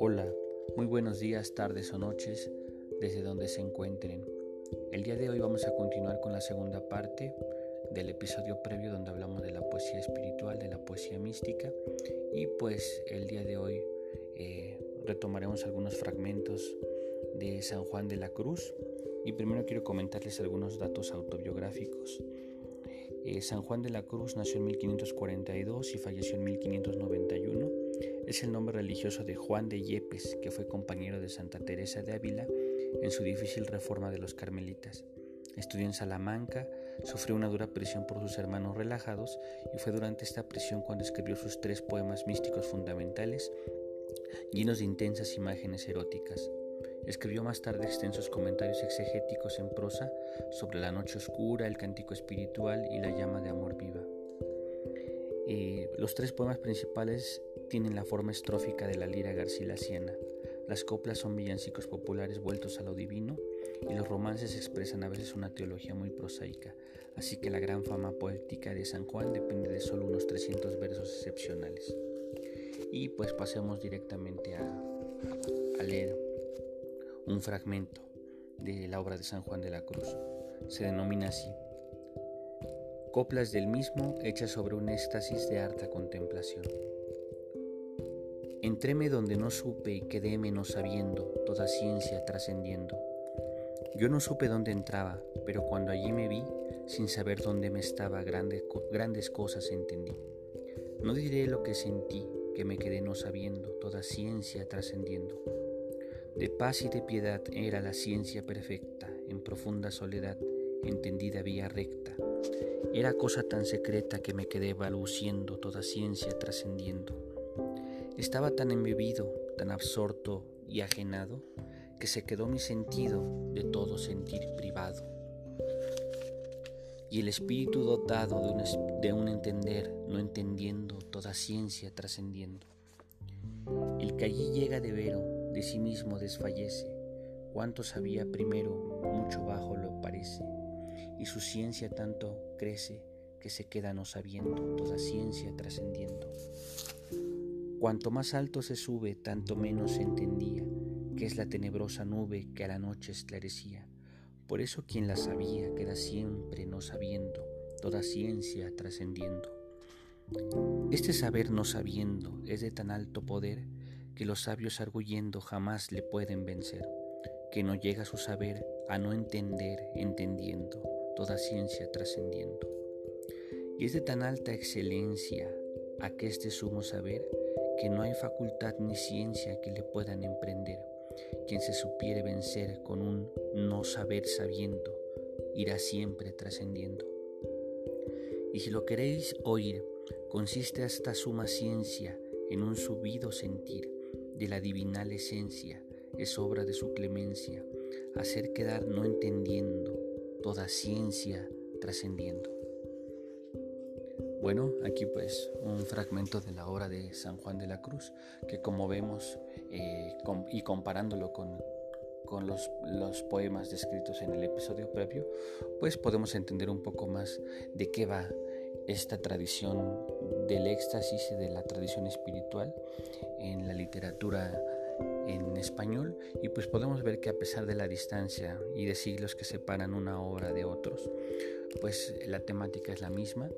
Hola, muy buenos días, tardes o noches desde donde se encuentren. El día de hoy vamos a continuar con la segunda parte del episodio previo donde hablamos de la poesía espiritual, de la poesía mística y pues el día de hoy eh, retomaremos algunos fragmentos de San Juan de la Cruz y primero quiero comentarles algunos datos autobiográficos. Eh, San Juan de la Cruz nació en 1542 y falleció en 1591. Es el nombre religioso de Juan de Yepes, que fue compañero de Santa Teresa de Ávila en su difícil reforma de los carmelitas. Estudió en Salamanca, sufrió una dura prisión por sus hermanos relajados y fue durante esta prisión cuando escribió sus tres poemas místicos fundamentales, llenos de intensas imágenes eróticas. Escribió más tarde extensos comentarios exegéticos en prosa sobre la noche oscura, el cántico espiritual y la llama de amor viva. Eh, los tres poemas principales tienen la forma estrófica de la lira garcilaciana. Las coplas son villancicos populares vueltos a lo divino y los romances expresan a veces una teología muy prosaica, así que la gran fama poética de San Juan depende de solo unos 300 versos excepcionales. Y pues pasemos directamente a, a leer un fragmento de la obra de San Juan de la Cruz. Se denomina así. Coplas del mismo hechas sobre un éxtasis de harta contemplación. Entréme donde no supe y quedéme no sabiendo, toda ciencia trascendiendo. Yo no supe dónde entraba, pero cuando allí me vi, sin saber dónde me estaba, grandes, grandes cosas entendí. No diré lo que sentí, que me quedé no sabiendo, toda ciencia trascendiendo. De paz y de piedad era la ciencia perfecta, en profunda soledad, entendida vía recta. Era cosa tan secreta que me quedé balbuciendo, toda ciencia trascendiendo. Estaba tan embebido, tan absorto y ajenado, que se quedó mi sentido de todo sentir privado. Y el espíritu dotado de un, de un entender, no entendiendo, toda ciencia trascendiendo. El que allí llega de vero, de sí mismo desfallece, cuanto sabía primero, mucho bajo lo parece, y su ciencia tanto crece que se queda no sabiendo, toda ciencia trascendiendo. Cuanto más alto se sube, tanto menos se entendía, que es la tenebrosa nube que a la noche esclarecía. Por eso quien la sabía queda siempre no sabiendo, toda ciencia trascendiendo. Este saber no sabiendo es de tan alto poder que los sabios arguyendo jamás le pueden vencer, que no llega su saber a no entender entendiendo, toda ciencia trascendiendo. Y es de tan alta excelencia a que este sumo saber, que no hay facultad ni ciencia que le puedan emprender. Quien se supiere vencer con un no saber sabiendo, irá siempre trascendiendo. Y si lo queréis oír, consiste esta suma ciencia en un subido sentir, de la divinal esencia, es obra de su clemencia, hacer quedar no entendiendo, toda ciencia trascendiendo. Bueno, aquí pues un fragmento de la obra de San Juan de la Cruz, que como vemos eh, y comparándolo con, con los, los, poemas descritos en el episodio previo, pues podemos entender un poco más de qué va esta tradición del éxtasis y de la tradición espiritual en la literatura en español. Y pues podemos ver que a pesar de la distancia y de siglos que separan una obra de otros, pues la temática es la misma.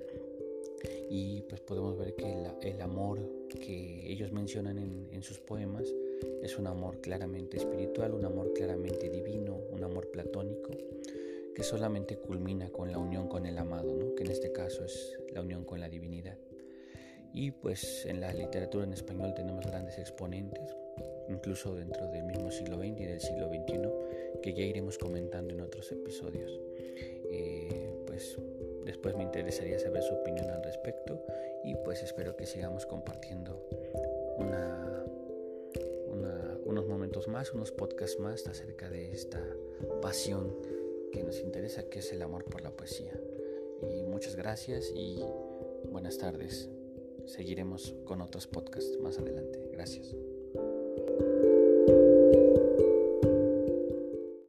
Y pues podemos ver que el, amor que ellos mencionan en, sus poemas es un amor claramente espiritual, un amor claramente divino, que solamente culmina con la unión con el amado, ¿no? que en este caso es la unión con la divinidad. Y pues en la literatura en español tenemos grandes exponentes, incluso dentro del mismo siglo XX y del siglo XXI, que ya iremos comentando en otros episodios. Eh, pues después me interesaría saber su opinión al respecto y pues espero que sigamos compartiendo una, unos momentos más, unos podcasts más acerca de esta pasión que nos interesa, que es el amor por la poesía. Y muchas gracias y buenas tardes. Seguiremos con otros podcasts más adelante. Gracias.